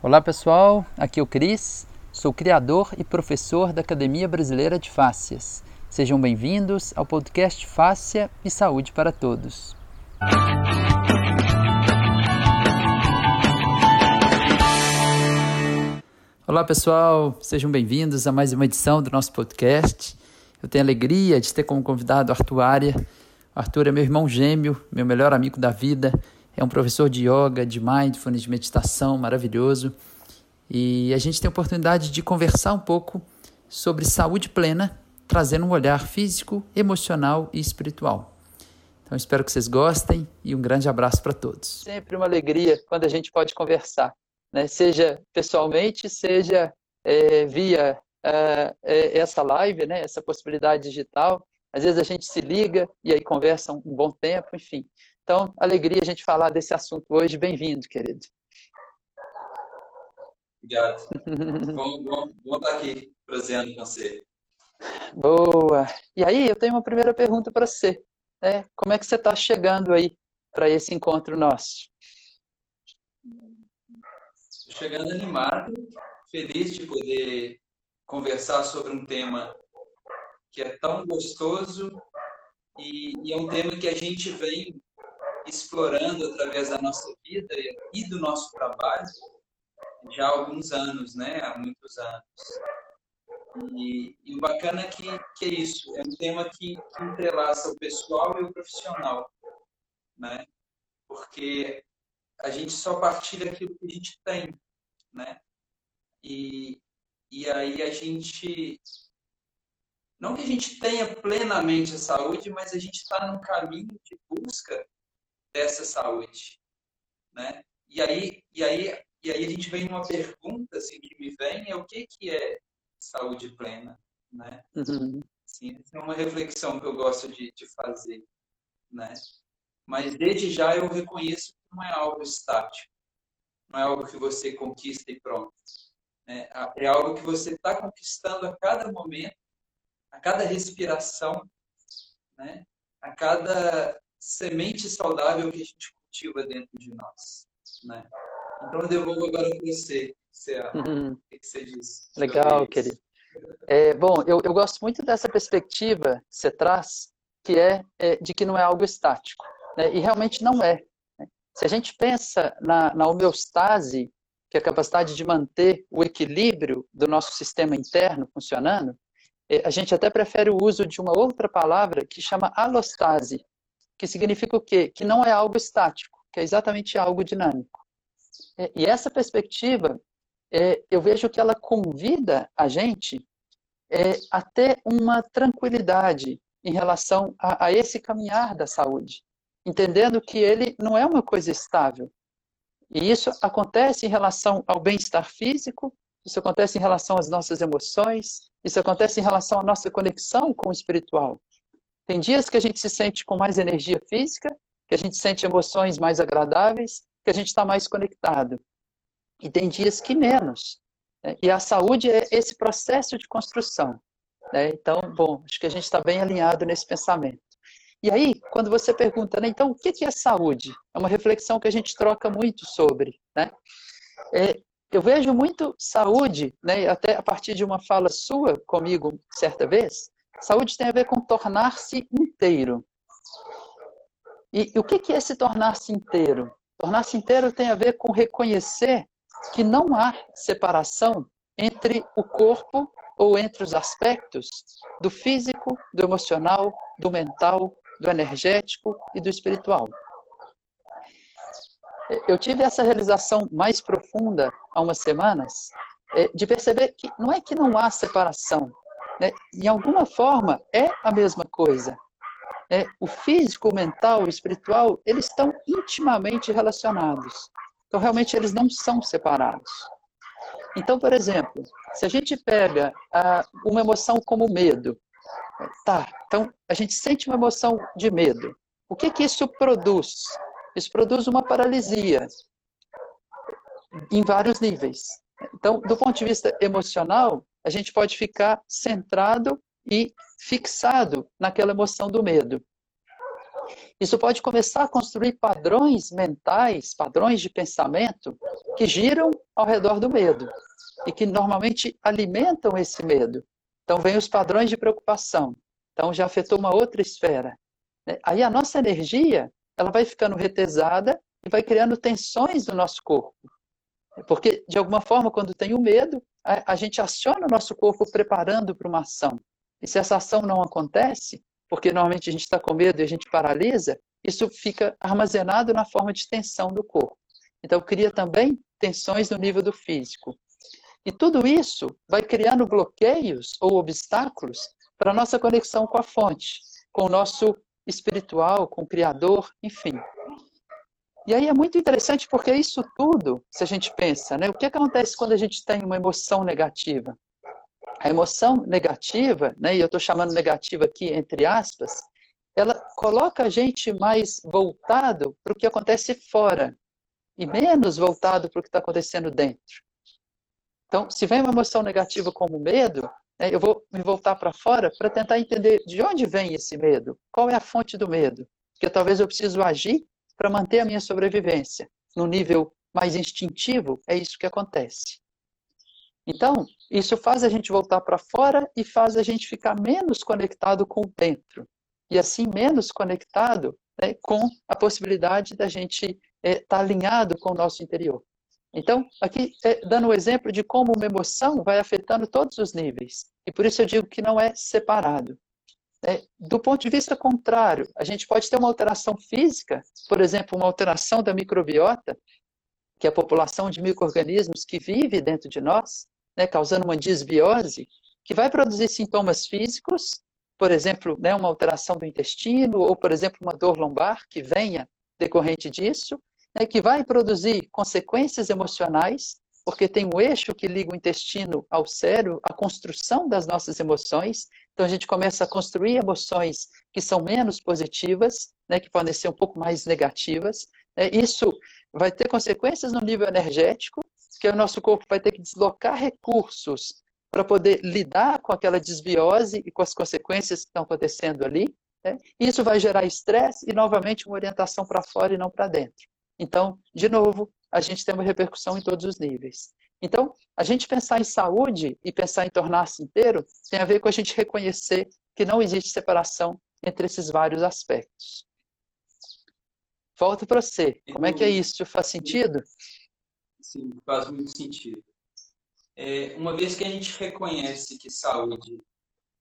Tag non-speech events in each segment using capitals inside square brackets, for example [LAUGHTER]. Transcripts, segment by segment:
Olá pessoal, aqui é o Cris, sou criador e professor da Academia Brasileira de Fáscias. Sejam bem-vindos ao podcast Fáscia e Saúde para Todos. Olá pessoal, sejam bem-vindos a mais uma edição do nosso podcast. Eu tenho a alegria de ter como convidado Arthur Aria. Arthur é meu irmão gêmeo, meu melhor amigo da vida é um professor de yoga, de mindfulness, de meditação maravilhoso. E a gente tem a oportunidade de conversar um pouco sobre saúde plena, trazendo um olhar físico, emocional e espiritual. Então espero que vocês gostem e um grande abraço para todos. Sempre uma alegria quando a gente pode conversar, né? seja pessoalmente, seja é, via é, essa live, né? essa possibilidade digital. Às vezes a gente se liga e aí conversa um bom tempo, enfim. Então, alegria a gente falar desse assunto hoje. Bem-vindo, querido. Obrigado. bom, bom, bom estar aqui, prazer com você. Boa. E aí, eu tenho uma primeira pergunta para você. Né? Como é que você está chegando aí para esse encontro nosso? Chegando animado, feliz de poder conversar sobre um tema que é tão gostoso e, e é um tema que a gente vem explorando através da nossa vida e do nosso trabalho já há alguns anos, né? Há muitos anos. E, e o bacana é que, que é isso, é um tema que, que entrelaça o pessoal e o profissional, né? Porque a gente só partilha aquilo que a gente tem, né? E, e aí a gente não que a gente tenha plenamente a saúde, mas a gente está num caminho de busca dessa saúde, né? E aí, e aí, e aí a gente vem uma pergunta assim que me vem é o que que é saúde plena, né? Uhum. Sim, é uma reflexão que eu gosto de, de fazer, né? Mas desde já eu reconheço que não é algo estático, não é algo que você conquista e pronto. Né? É algo que você está conquistando a cada momento, a cada respiração, né? a cada semente saudável que a gente cultiva dentro de nós. Né? Então eu devolvo agora para você. Uhum. O que você diz? Legal, querido. É, bom, eu, eu gosto muito dessa perspectiva que você traz, que é, é de que não é algo estático. Né? E realmente não é. Né? Se a gente pensa na, na homeostase, que é a capacidade de manter o equilíbrio do nosso sistema interno funcionando, é, a gente até prefere o uso de uma outra palavra que chama alostase, que significa o quê? Que não é algo estático, que é exatamente algo dinâmico. É, e essa perspectiva, é, eu vejo que ela convida a gente é, a ter uma tranquilidade em relação a, a esse caminhar da saúde, entendendo que ele não é uma coisa estável. E isso acontece em relação ao bem-estar físico, isso acontece em relação às nossas emoções, isso acontece em relação à nossa conexão com o espiritual. Tem dias que a gente se sente com mais energia física, que a gente sente emoções mais agradáveis, que a gente está mais conectado. E tem dias que menos. Né? E a saúde é esse processo de construção. Né? Então, bom, acho que a gente está bem alinhado nesse pensamento. E aí, quando você pergunta, né, então, o que é saúde? É uma reflexão que a gente troca muito sobre. Né? É, eu vejo muito saúde, né, até a partir de uma fala sua comigo certa vez, Saúde tem a ver com tornar-se inteiro. E, e, o que é se tornar-se inteiro? Tornar-se inteiro tem a ver com reconhecer que não há separação entre o corpo ou entre os aspectos do físico, do emocional, do mental, do energético e do espiritual. Eu tive essa realização mais profunda há umas semanas, é, de perceber que não é que não há separação, né, em alguma forma, é a mesma coisa. É, o físico, o mental, o espiritual, eles estão intimamente relacionados. Então, realmente, eles não são separados. Então, por exemplo, se a gente pega uma emoção como medo, tá, então a gente sente uma emoção de medo. O que que isso produz? Isso produz uma paralisia em vários níveis. Então, do ponto de vista emocional, a gente pode ficar centrado e fixado naquela emoção do medo. Isso pode começar a construir padrões mentais, padrões de pensamento, que giram ao redor do medo e que normalmente alimentam esse medo. Então, vem os padrões de preocupação. Então, já afetou uma outra esfera. Né? Aí a nossa energia ela vai ficando retesada e vai criando tensões no nosso corpo. Porque, de alguma forma, quando tem o medo, a, gente aciona o nosso corpo preparando para uma ação. E se essa ação não acontece, porque normalmente a gente está com medo e a gente paralisa, isso fica armazenado na forma de tensão do corpo. Então, cria também tensões no nível do físico. E tudo isso vai criando bloqueios ou obstáculos para a nossa conexão com a fonte, com o nosso espiritual, com o Criador, enfim. E aí é muito interessante porque isso tudo, se a gente pensa, né, o que acontece quando a gente tem uma emoção negativa? A emoção negativa, né, e eu estou chamando negativa aqui entre aspas, ela coloca a gente mais voltado para o que acontece fora e menos voltado para o que está acontecendo dentro. Então, se vem uma emoção negativa como medo, né, eu vou me voltar para fora para tentar entender de onde vem esse medo, qual é a fonte do medo, porque talvez eu preciso agir para manter a minha sobrevivência. No nível mais instintivo, é isso que acontece. Então, isso faz a gente voltar para fora e faz a gente ficar menos conectado com o dentro. E assim, menos conectado né, com a possibilidade da gente estar é, tá alinhado com o nosso interior. Então, aqui é, dando um exemplo de como uma emoção vai afetando todos os níveis. E por isso eu digo que não é separado. É, do ponto de vista contrário, a gente pode ter uma alteração física, por exemplo, uma alteração da microbiota, que é a população de micro-organismos que vive dentro de nós, né, causando uma disbiose, que vai produzir sintomas físicos, por exemplo, né, uma alteração do intestino, ou, por exemplo, uma dor lombar que venha decorrente disso, né, que vai produzir consequências emocionais, porque tem um eixo que liga o intestino ao cérebro, a construção das nossas emoções. Então a gente começa a construir emoções que são menos positivas, né, que podem ser um pouco mais negativas. Né? Isso vai ter consequências no nível energético, que o nosso corpo vai ter que deslocar recursos para poder lidar com aquela desbiose e com as consequências que estão acontecendo ali. Né? Isso vai gerar estresse e, novamente, uma orientação para fora e não para dentro. Então, de novo, a gente tem uma repercussão em todos os níveis. Então, a gente pensar em saúde e pensar em tornar-se inteiro tem a ver com a gente reconhecer que não existe separação entre esses vários aspectos. Volto para você. Como é que é isso? Faz sentido? Sim, faz muito sentido. É, uma vez que a gente reconhece que saúde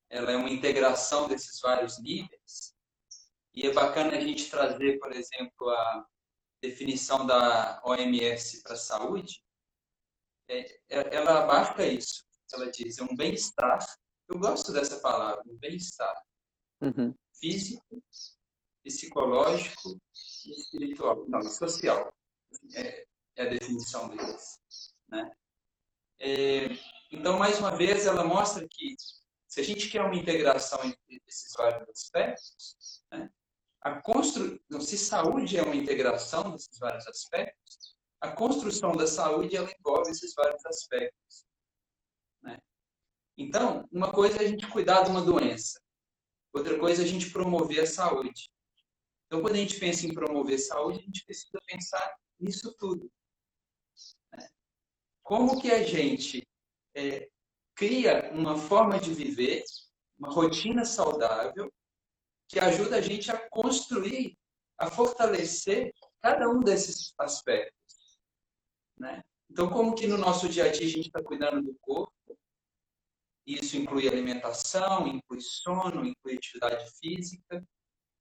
ela é uma integração desses vários níveis, e é bacana a gente trazer, por exemplo, a, definição da OMS para saúde, é, é, ela abarca isso. Ela diz, é um bem-estar. Eu gosto dessa palavra, um bem-estar. Uhum. Físico, psicológico e espiritual. Não, social. É, é a definição deles. Né? É, então, mais uma vez, ela mostra que se a gente quer uma integração entre esses vários aspectos, né, a constru... se saúde é uma integração desses vários aspectos, a construção da saúde ela envolve esses vários aspectos. Né? Então, uma coisa é a gente cuidar de uma doença, outra coisa é a gente promover a saúde. Então, quando a gente pensa em promover saúde, a gente precisa pensar nisso tudo. Né? Como que a gente é, cria uma forma de viver, uma rotina saudável, que ajuda a gente a construir, a fortalecer cada um desses aspectos. Né? Então, como que no nosso dia a dia a gente está cuidando do corpo? Isso inclui alimentação, inclui sono, inclui atividade física,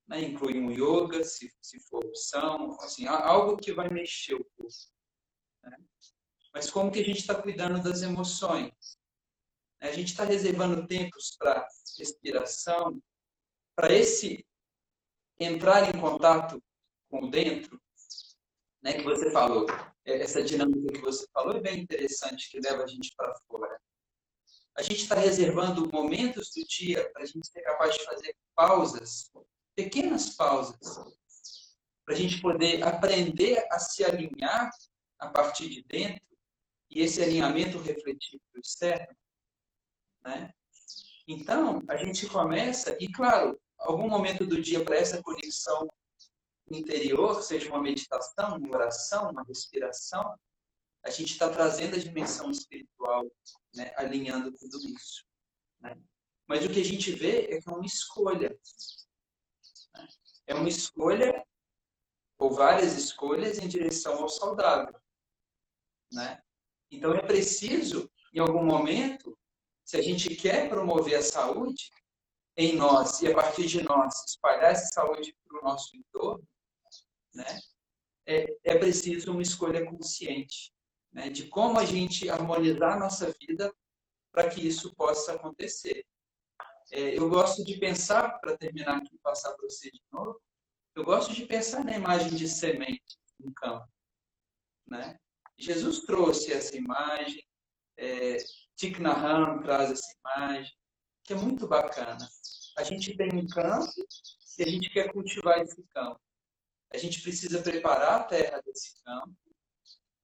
né? inclui um yoga, se, se for opção, assim, algo que vai mexer o corpo. Né? Mas como que a gente está cuidando das emoções? A gente está reservando tempos para respiração, para esse entrar em contato com dentro, né, que você falou, é, essa dinâmica que você falou é bem interessante, que leva a gente para fora. A gente está reservando momentos do dia para a gente ser capaz de fazer pausas, pequenas pausas, para a gente poder aprender a se alinhar a partir de dentro e esse alinhamento refletir para o externo. Né? Então, a gente começa, e claro, algum momento do dia para essa conexão interior, seja uma meditação, uma oração, uma respiração, a gente está trazendo a dimensão espiritual, né, alinhando tudo isso. Né? Mas o que a gente vê é que é uma escolha. Né? É uma escolha, ou várias escolhas, em direção ao saudável. Né? Então é preciso, em algum momento, se a gente quer promover a saúde em nós e a partir de nós espalhar essa saúde para o nosso entorno, né? é, é preciso uma escolha consciente né, de como a gente harmonizar a nossa vida para que isso possa acontecer. É, eu gosto de pensar, para terminar aqui e passar para você de novo, eu gosto de pensar na imagem de semente no campo. Né? Jesus trouxe essa imagem, é, Thich traz essa imagem, que é muito bacana. A gente tem um campo e a gente quer cultivar esse campo. A gente precisa preparar a terra desse campo,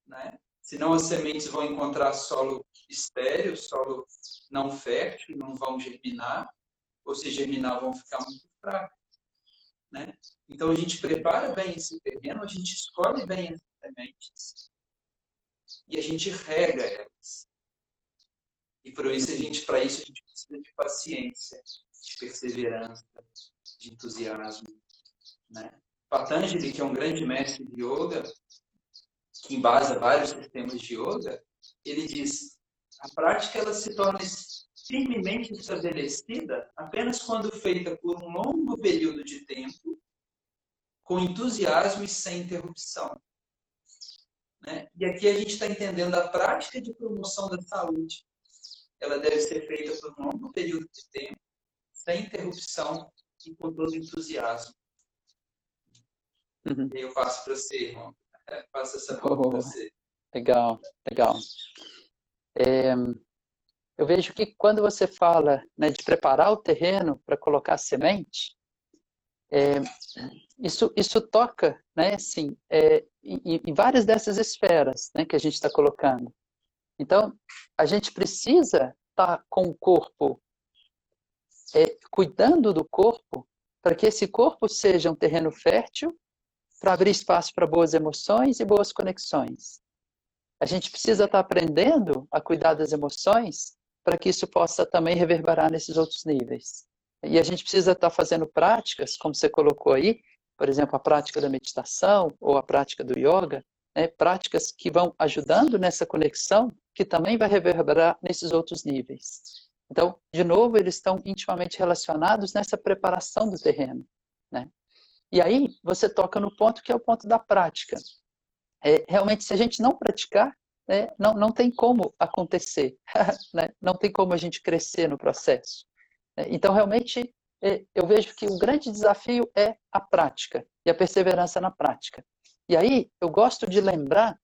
né? senão as sementes vão encontrar solo estéreo, solo não fértil, não vão germinar, ou se germinar vão ficar muito fracos. Né? Então a gente prepara bem esse terreno, a gente escolhe bem as sementes e a gente rega elas. E por isso a gente, para isso a gente precisa de paciência, de perseverança, de entusiasmo, né? Patanjali, que é um grande mestre de yoga, que embasa vários sistemas de yoga, ele diz: a prática ela se torna firmemente estabelecida apenas quando feita por um longo período de tempo, com entusiasmo e sem interrupção. Né? E aqui a gente está entendendo a prática de promoção da saúde. Ela deve ser feita por um longo período de tempo, sem interrupção e com todo entusiasmo. Uhum. Eu passo para você, irmão. Faça essa oh, você. Legal, legal. É, eu vejo que quando você fala né, de preparar o terreno para colocar semente, é, isso, isso toca, né, assim, é, em, em, várias dessas esferas né, que a gente está colocando. Então, a gente precisa estar tá com o corpo, é, cuidando do corpo, para que esse corpo seja um terreno fértil para abrir espaço para boas emoções e boas conexões. A gente precisa estar aprendendo a cuidar das emoções para que isso possa também reverberar nesses outros níveis. E a gente precisa estar fazendo práticas, como você colocou aí, por exemplo, a prática da meditação ou a prática do yoga, né, práticas que vão ajudando nessa conexão, que também vai reverberar nesses outros níveis. Então, de novo, eles estão intimamente relacionados nessa preparação do terreno. Né? E aí você toca no ponto que é o ponto da prática. É, realmente, se a gente não praticar, né, não, não tem como acontecer, [LAUGHS] né? não tem como a gente crescer no processo. É, então, realmente, é, eu vejo que o grande desafio é a prática e a perseverança na prática. E aí, eu gosto de lembrar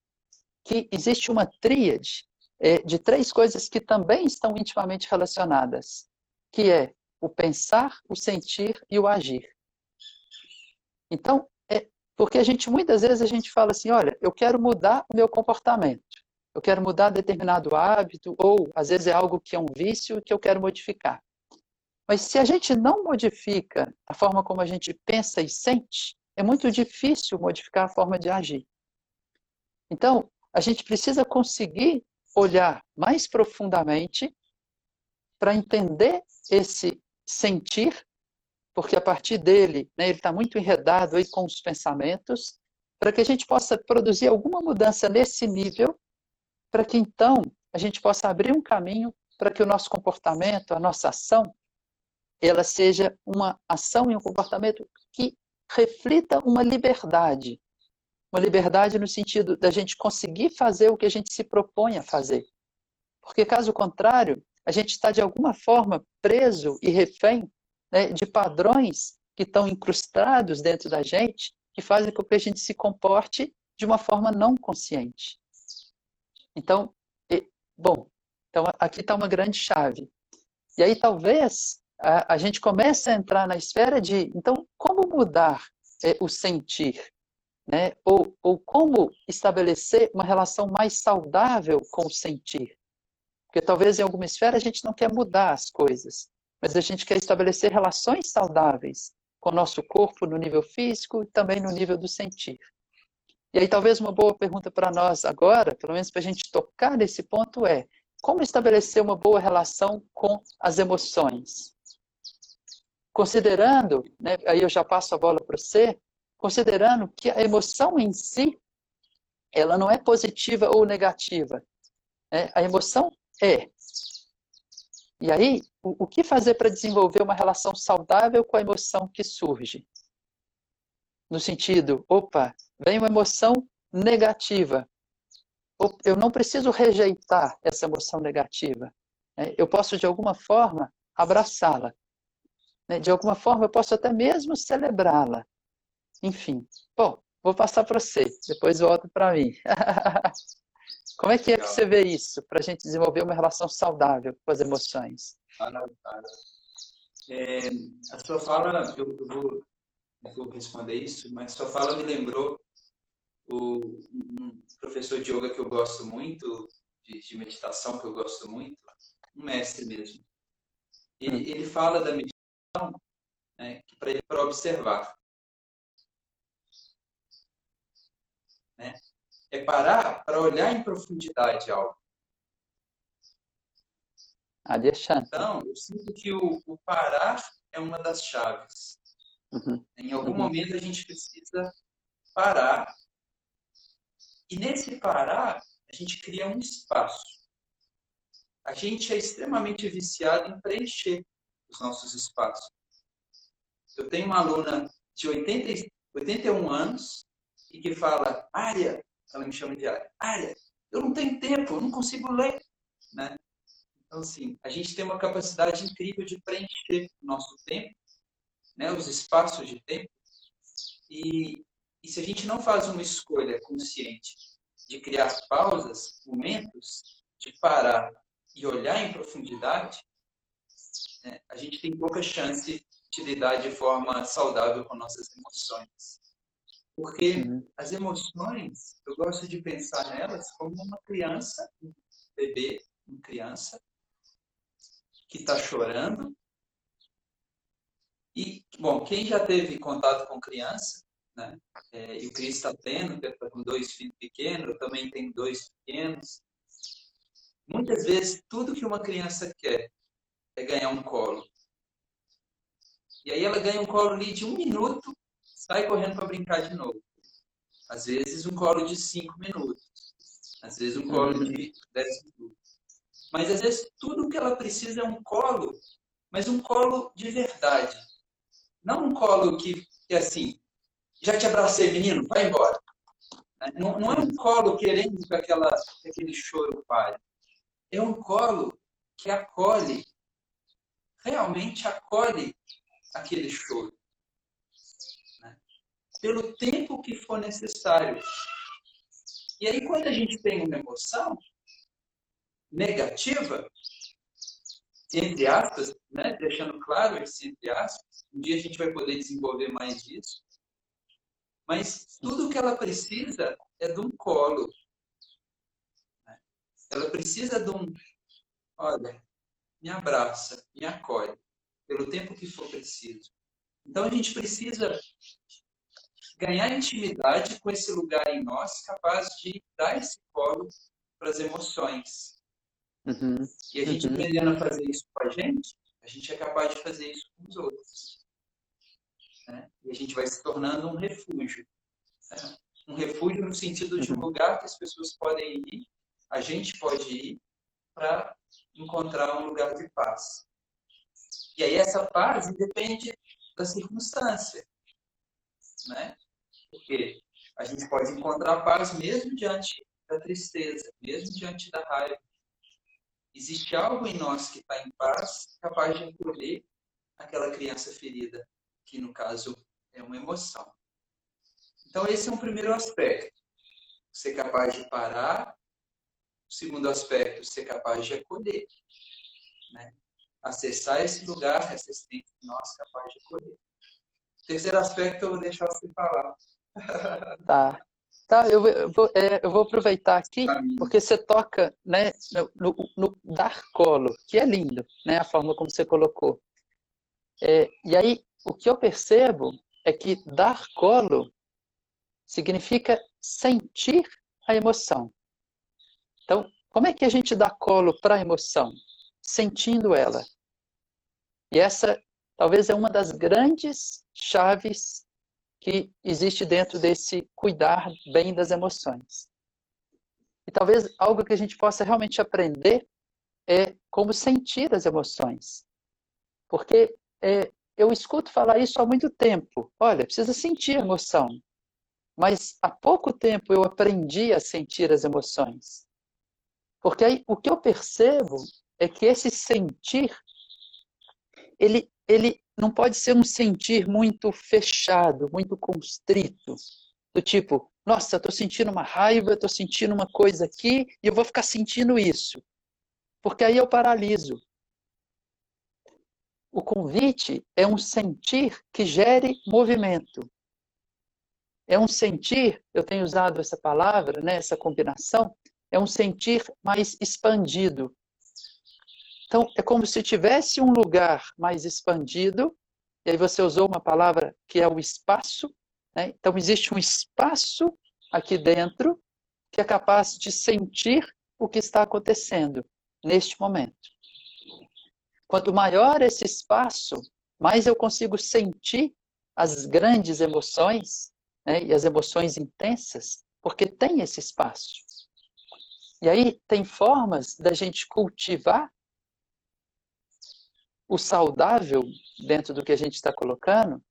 que existe uma tríade é, de três coisas que também estão intimamente relacionadas, que é o pensar, o sentir e o agir. Então, é, porque a gente muitas vezes a gente fala assim, olha, eu quero mudar o meu comportamento, eu quero mudar determinado hábito, ou às vezes é algo que é um vício que eu quero modificar. Mas se a gente não modifica a forma como a gente pensa e sente, é muito difícil modificar a forma de agir. Então, a gente precisa conseguir olhar mais profundamente para entender esse sentir porque a partir dele, né, ele está muito enredado aí com os pensamentos, para que a gente possa produzir alguma mudança nesse nível, para que então a gente possa abrir um caminho para que o nosso comportamento, a nossa ação, ela seja uma ação e um comportamento que reflita uma liberdade. Uma liberdade no sentido da gente conseguir fazer o que a gente se propõe a fazer. Porque, caso contrário, a gente está de alguma forma preso e refém né, de padrões que estão incrustados dentro da gente, que fazem com que a gente se comporte de uma forma não consciente. Então, bom, então aqui está uma grande chave. E aí talvez a, a, gente comece a entrar na esfera de, então, como mudar é, o sentir? Né? Ou, ou como estabelecer uma relação mais saudável com o sentir? Porque talvez em alguma esfera a gente não quer mudar as coisas, mas a gente quer estabelecer relações saudáveis com o nosso corpo no nível físico e também no nível do sentir. E aí talvez uma boa pergunta para nós agora, pelo menos para a gente tocar nesse ponto é, como estabelecer uma boa relação com as emoções? Considerando, né, aí eu já passo a bola para você, considerando que a emoção em si, ela não é positiva ou negativa. Né? A emoção é. E aí, o, o que fazer para desenvolver uma relação saudável com a emoção que surge? No sentido, opa, vem uma emoção negativa. Eu não preciso rejeitar essa emoção negativa. Né? Eu posso, de alguma forma, abraçá-la. Né? De alguma forma, eu posso até mesmo celebrá-la. Enfim. Bom, vou passar para você, depois volto para mim. [LAUGHS] Como é que é que você vê isso, para a gente desenvolver uma relação saudável com as emoções? É, a sua fala, eu, eu vou, eu vou responder isso, mas a sua fala me lembrou o, um professor de yoga que eu gosto muito, de, de meditação que eu gosto muito, um mestre mesmo. Ele, hum. ele fala da meditação né, para ele para observar. Né? É parar para olhar em profundidade algo. Então, eu sinto que o, o, parar é uma das chaves. Uhum. Em algum uhum. momento a gente precisa parar e nesse parar, a gente cria um espaço. A gente é extremamente viciado em preencher os nossos espaços. Eu tenho uma aluna de 80, 81 anos e que fala, Área, ela me chama de Área, Área, eu não tenho tempo, eu não consigo ler. Né? Então, assim, a gente tem uma capacidade incrível de preencher o nosso tempo, né, os espaços de tempo, e, e se a gente não faz uma escolha consciente de criar pausas, momentos de parar e olhar em profundidade, né, a gente tem pouca chance de lidar de forma saudável com nossas emoções. Porque uhum. as emoções, eu gosto de pensar nelas como uma criança, um bebê, uma criança, que está chorando. E, bom, quem já teve contato com criança né? É, e o Cris está tendo, está com dois filhos pequenos, eu também tenho dois pequenos. Muitas vezes, tudo que uma criança quer é ganhar um colo. E aí ela ganha um colo ali de um minuto, sai correndo para brincar de novo. Às vezes um colo de cinco minutos. Às vezes um colo de dez minutos. Mas às vezes tudo que ela precisa é um colo, mas um colo de verdade. Não um colo que, que assim, já te abracei, menino, vai embora. Não, não é um colo querendo que, aquela, que aquele choro pare. É um colo que acolhe, realmente acolhe aquele choro. Né? Pelo tempo que for necessário. E aí, quando a gente tem uma emoção negativa, entre aspas, né? deixando claro esse entre aspas, um dia a gente vai poder desenvolver mais isso, mas tudo que ela precisa é de um colo. Ela precisa de um, olha, me abraça, me acolhe, pelo tempo que for preciso. Então a gente precisa ganhar intimidade com esse lugar em nós capaz de dar esse colo para as emoções. Uhum. E a gente uhum. aprendendo a fazer isso com a gente, a gente é capaz de fazer isso com os outros. Né? E a gente vai se tornando um refúgio. Né? Um refúgio no sentido de um uhum. lugar que as pessoas podem ir, a gente pode ir, para encontrar um lugar de paz. E aí essa paz depende da circunstância. Né? Porque a gente pode encontrar paz mesmo diante da tristeza, mesmo diante da raiva. Existe algo em nós que está em paz, capaz de acolher aquela criança ferida que no caso é uma emoção. Então, esse é um primeiro aspecto. Ser capaz de parar. O segundo aspecto, ser capaz de acolher. Né? Acessar esse lugar, essa existência de nós capaz de acolher. O terceiro aspecto, eu vou deixar você falar. Tá. Tá, eu vou, é, eu vou aproveitar aqui, porque você toca né, no, no, dar colo, que é lindo, né, a forma como você colocou. É, e aí, o que eu percebo é que dar colo significa sentir a emoção. Então, como é que a gente dá colo para a emoção? Sentindo ela. E essa talvez é uma das grandes chaves que existe dentro desse cuidar bem das emoções. E talvez algo que a gente possa realmente aprender é como sentir as emoções. Porque é, eu escuto falar isso há muito tempo. Olha, precisa sentir emoção. Mas há pouco tempo eu aprendi a sentir as emoções. Porque aí o que eu percebo é que esse sentir, ele, ele não pode ser um sentir muito fechado, muito constrito. Do tipo, nossa, estou sentindo uma raiva, estou sentindo uma coisa aqui e eu vou ficar sentindo isso. Porque aí eu paraliso. O convite é um sentir que gere movimento. É um sentir, eu tenho usado essa palavra, né, essa combinação, é um sentir mais expandido. Então, é como se tivesse um lugar mais expandido, e aí você usou uma palavra que é o espaço. Né? Então, existe um espaço aqui dentro que é capaz de sentir o que está acontecendo neste momento. Quanto maior esse espaço, mais eu consigo sentir as grandes emoções né, e as emoções intensas, porque tem esse espaço. E aí tem formas da gente cultivar o saudável dentro do que a gente está colocando,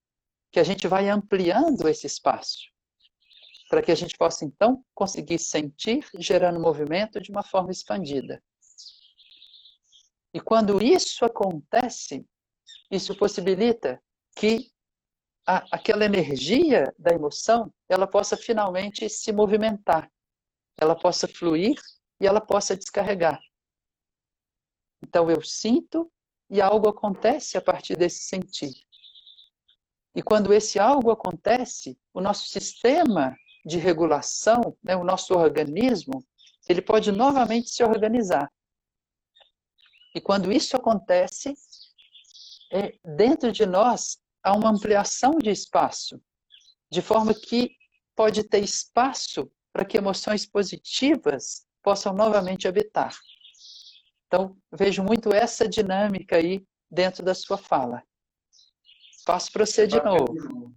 que a gente vai ampliando esse espaço, para que a gente possa então conseguir sentir gerando movimento de uma forma expandida. E quando isso acontece, isso possibilita que a, aquela energia da emoção ela possa finalmente se movimentar, ela possa fluir e ela possa descarregar. Então eu sinto e algo acontece a partir desse sentir. E quando esse algo acontece, o nosso sistema de regulação, né, o nosso organismo, ele pode novamente se organizar. E quando isso acontece, é, dentro de nós há uma ampliação de espaço, de forma que pode ter espaço para que emoções positivas possam novamente habitar. Então, vejo muito essa dinâmica aí dentro da sua fala. Passo para você de novo.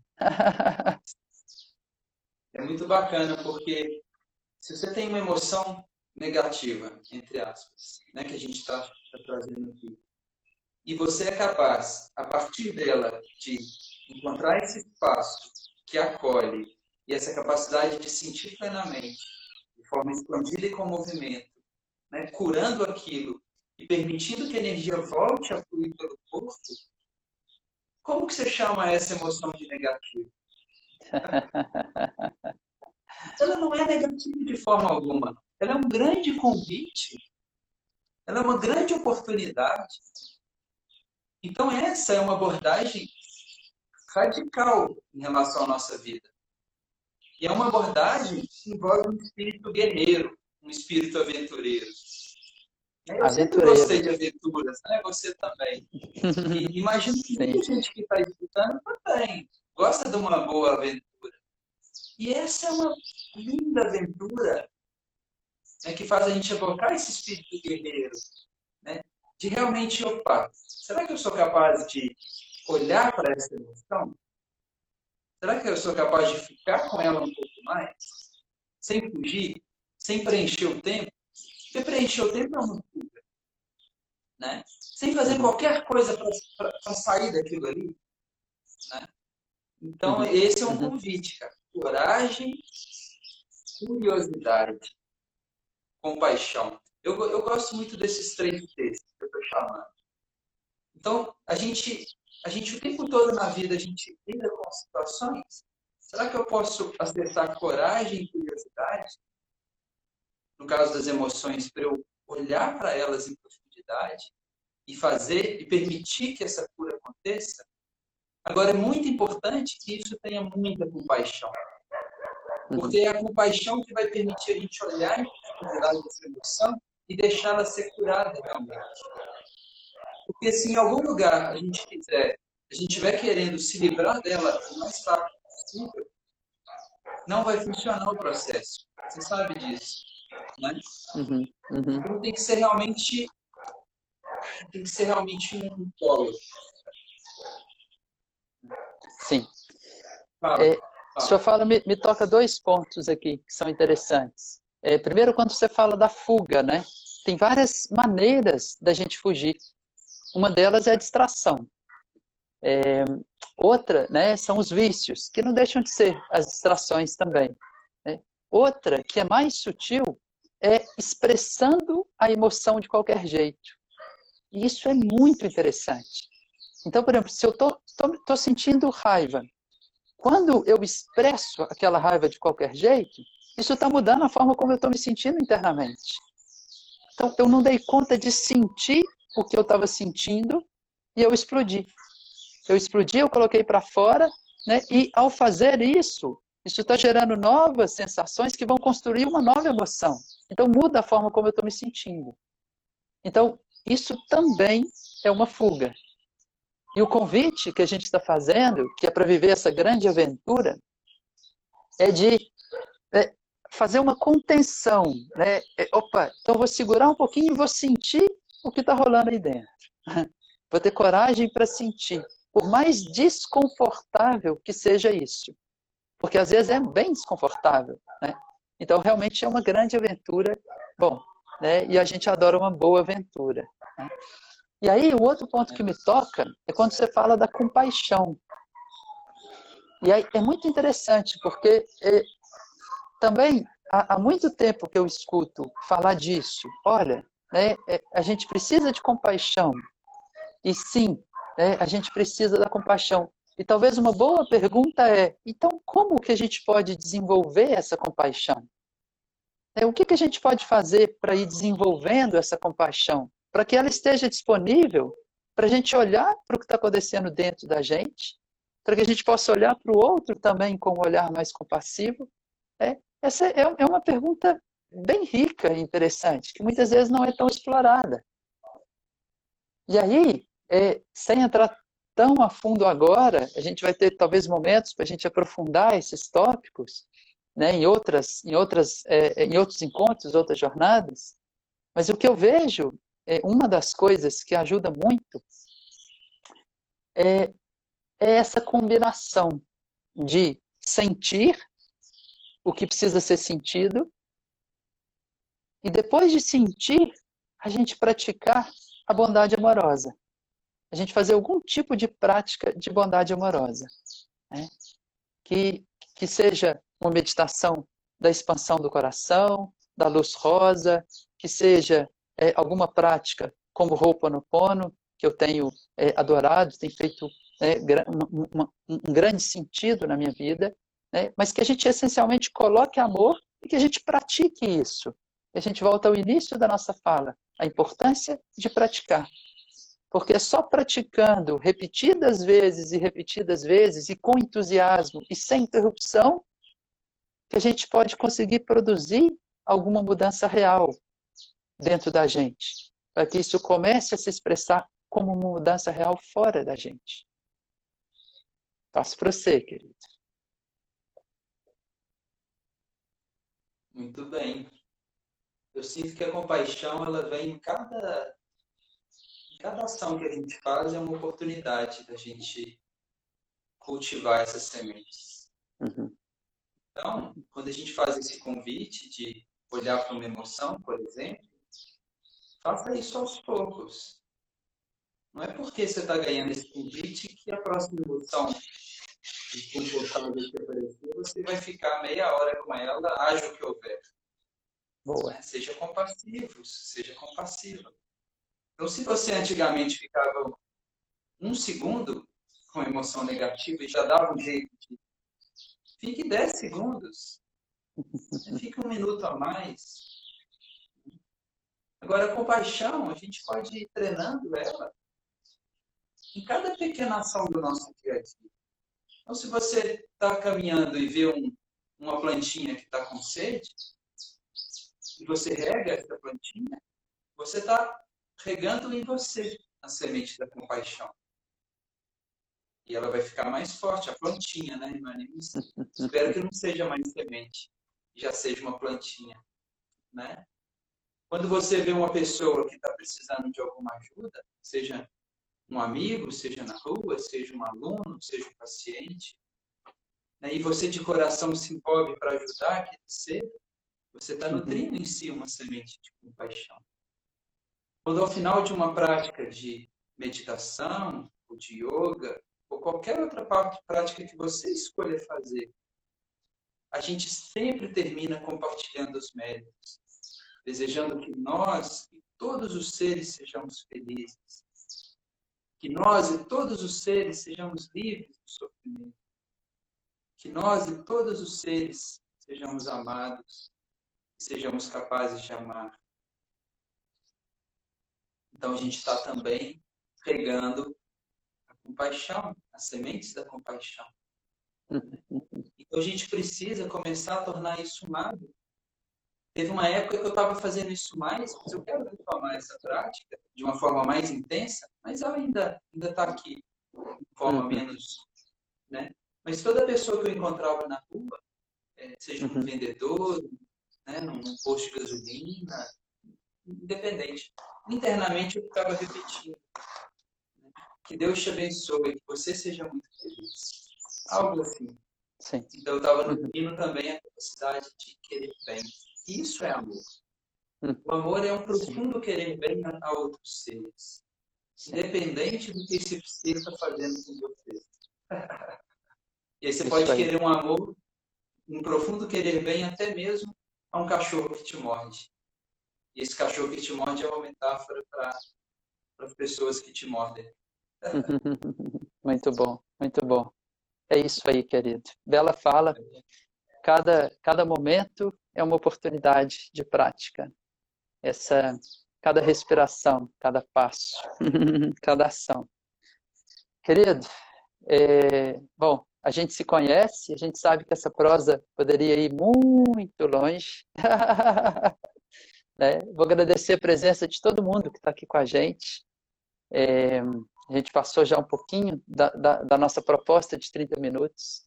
é muito bacana, porque se você tem uma emoção negativa, entre aspas, né, que a gente está tá trazendo aqui, e você é capaz, a partir dela, de encontrar esse espaço que acolhe e essa capacidade de sentir plenamente, de forma expandida e com movimento, né, curando aquilo e permitindo que a energia volte a fluir pelo corpo, como que você chama essa emoção de negativa? [LAUGHS] Ela não é negativa de forma alguma. Ela é um grande convite. Ela é uma grande oportunidade. Então, essa é uma abordagem radical em relação à nossa vida. E é uma abordagem que envolve um espírito guerreiro, um espírito aventureiro. Eu sempre gostei de aventuras, né? Você também. [LAUGHS] E imagino que muita gente que está escutando também gosta de uma boa aventura. E essa é uma linda aventura né, que faz a gente evocar esse espírito guerreiro, né, de realmente, opa, será que eu sou capaz de olhar para essa emoção? Será que eu sou capaz de ficar com ela um pouco mais? Sem fugir? Sem preencher o tempo? Porque preencher o tempo é uma fuga. Né? Sem fazer qualquer coisa para sair daquilo ali. Né? Então, uhum. esse é um uhum. convite, cara. Coragem, curiosidade compaixão. Eu, eu gosto muito desses três textos que eu estou chamando. Então, a gente, a gente o tempo todo na vida, a gente lida com situações. Será que eu posso acessar coragem e curiosidade? No caso das emoções, para eu olhar para elas em profundidade e fazer e permitir que essa cura aconteça? Agora, é muito importante que isso tenha muita compaixão. Porque é a compaixão que vai permitir a gente olhar em profundidade dessa emoção e deixá-la ser curada realmente. Porque se em algum lugar a gente quiser, a gente estiver querendo se livrar dela o mais rápido possível, não vai funcionar o processo. Você sabe disso, né? Uhum, uhum. Então tem que ser realmente tem que ser realmente um polo. Sim. Fala, é, fala. Senhor fala, me, me, toca dois pontos aqui que são interessantes. É, primeiro, quando você fala da fuga, né? Tem várias maneiras da gente fugir. Uma delas é a distração. É, outra, né, são os vícios, que não deixam de ser as distrações também. Outra, que é mais sutil, é expressando a emoção de qualquer jeito. E isso é muito interessante. Então, por exemplo, se eu estou sentindo raiva, quando eu expresso aquela raiva de qualquer jeito, isso está mudando a forma como eu estou me sentindo internamente. Então, eu não dei conta de sentir o que eu estava sentindo e eu explodi. Eu explodi, eu coloquei para fora, né? e ao fazer isso, isso está gerando novas sensações que vão construir uma nova emoção. Então, muda a forma como eu estou me sentindo. Então, isso também é uma fuga. E o convite que a gente está fazendo, que é para viver essa grande aventura, é de é, fazer uma contenção. Né? É, opa, então vou segurar um pouquinho e vou sentir o que está rolando aí dentro. [LAUGHS] Vou ter coragem para sentir, por mais desconfortável que seja isso. Porque às vezes é bem desconfortável. Né? Então, realmente é uma grande aventura. Bom, né? e a gente adora uma boa aventura. Né? E aí, o outro ponto que me toca é quando você fala da compaixão. E aí é muito interessante, porque é, também há, há, muito tempo que eu escuto falar disso. Olha, né, é, a gente precisa de compaixão. E sim, né, a gente precisa da compaixão. E talvez uma boa pergunta é: então, como que a gente pode desenvolver essa compaixão? É, o que, que a gente pode fazer para ir desenvolvendo essa compaixão? para que ela esteja disponível para a gente olhar para o que está acontecendo dentro da gente, para que a gente possa olhar para o outro também com um olhar mais compassivo. É, essa é, é uma pergunta bem rica e interessante, que muitas vezes não é tão explorada. E aí, é, sem entrar tão a fundo agora, a gente vai ter talvez momentos para a gente aprofundar esses tópicos, né, em outras, em outras, é, em outros encontros, outras jornadas. Mas o que eu vejo é, uma das coisas que ajuda muito é, é essa combinação de sentir o que precisa ser sentido e depois de sentir, a gente praticar a bondade amorosa. A gente fazer algum tipo de prática de bondade amorosa. Né? Que, que seja uma meditação da expansão do coração, da luz rosa, que seja é, alguma prática como Ho'oponopono, que eu tenho é, adorado, tem feito é, um grande sentido na minha vida, né? mas que a gente essencialmente coloque amor e que a gente pratique isso. A gente volta ao início da nossa fala, a importância de praticar. Porque só praticando repetidas vezes e repetidas vezes, e com entusiasmo e sem interrupção, que a gente pode conseguir produzir alguma mudança real, dentro da gente, para que isso comece a se expressar como uma mudança real fora da gente. Passo para você, querido. Muito bem. Eu sinto que a compaixão ela vem em cada, cada ação que a gente faz é uma oportunidade da gente cultivar essas sementes. Uhum. Então, quando a gente faz esse convite de olhar para uma emoção, por exemplo, Faça isso aos poucos. Não é porque você está ganhando esse convite que a próxima emoção de comportamento que aparecer, você vai ficar meia hora com ela, haja o que houver. Boa. Seja compassivo, seja compassiva. Então, se você antigamente ficava um segundo com emoção negativa e já dava um jeito de. Fique 10 segundos. Fique um minuto a mais. Agora, a compaixão, a gente pode ir treinando ela em cada pequena ação do nosso dia a dia. Então, se você está caminhando e vê um, uma plantinha que está com sede, e você rega essa plantinha, você está regando em você a semente da compaixão. E ela vai ficar mais forte, a plantinha, né, irmã Espero que não seja mais semente, já seja uma plantinha, né? Quando você vê uma pessoa que está precisando de alguma ajuda, seja um amigo, seja na rua, seja um aluno, seja um paciente, né, e você de coração se envolve para ajudar aquele ser, você está nutrindo em si uma semente de compaixão. Quando ao final de uma prática de meditação, ou de yoga, ou qualquer outra prática que você escolher fazer, a gente sempre termina compartilhando os méritos, desejando que nós e todos os seres sejamos felizes, que nós e todos os seres sejamos livres do sofrimento, que nós e todos os seres sejamos amados, sejamos capazes de amar. Então a gente está também regando a compaixão, as sementes da compaixão. [LAUGHS] Então a gente precisa começar a tornar isso um hábito. Teve uma época que eu estava fazendo isso mais, mas eu quero retomar essa prática de uma forma mais intensa, mas ela ainda ainda está aqui de forma uhum. menos, né? Mas toda pessoa que eu encontrava na rua, é, seja um uhum. vendedor, né, num posto de gasolina, independente. Internamente eu ficava repetindo. Né? Que Deus te abençoe, que você seja muito feliz. Algo assim. Sim. Então eu estava uhum. nutrindo também a capacidade de querer bem. Isso é amor. Uhum. O amor é um profundo Sim. querer bem a outros seres. Independente do que esse ser está fazendo com você. [LAUGHS] e aí você Isso pode aí. querer um amor, um profundo querer bem até mesmo a um cachorro que te morde. Esse cachorro que te morde é uma metáfora para as pessoas que te mordem. [LAUGHS] muito bom, muito bom. É isso aí, querido. Bela fala. Cada, cada momento é uma oportunidade de prática. Essa, cada respiração, cada passo, [LAUGHS] cada ação. Querido, é, bom, a gente se conhece, a gente sabe que essa prosa poderia ir muito longe. [LAUGHS] né? Vou agradecer a presença de todo mundo que está aqui com a gente. É, a gente passou já um pouquinho da, da, da, nossa proposta de 30 minutos.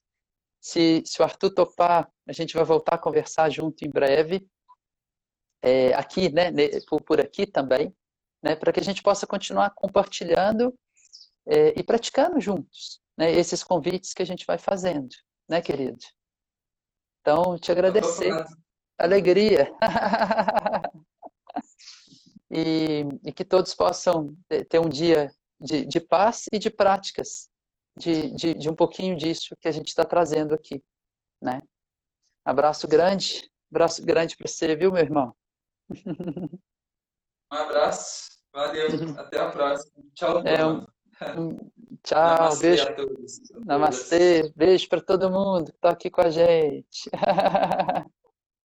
Se, se o Arthur topar, a gente vai voltar a conversar junto em breve, é, aqui, né, por, por aqui também, né, para que a gente possa continuar compartilhando é, e praticando juntos né, esses convites que a gente vai fazendo, né, querido? Então, te agradecer. Alegria. [LAUGHS] e, e, que todos possam ter um dia de, de paz e de práticas, de, de, de um pouquinho disso que a gente está trazendo aqui, né? Abraço grande, abraço grande para você, viu, meu irmão? [LAUGHS] Um abraço, valeu, até a próxima. Tchau, é, um, Tchau, Namastê beijo. A todos. Namastê, beijo para todo mundo que está aqui com a gente. [LAUGHS]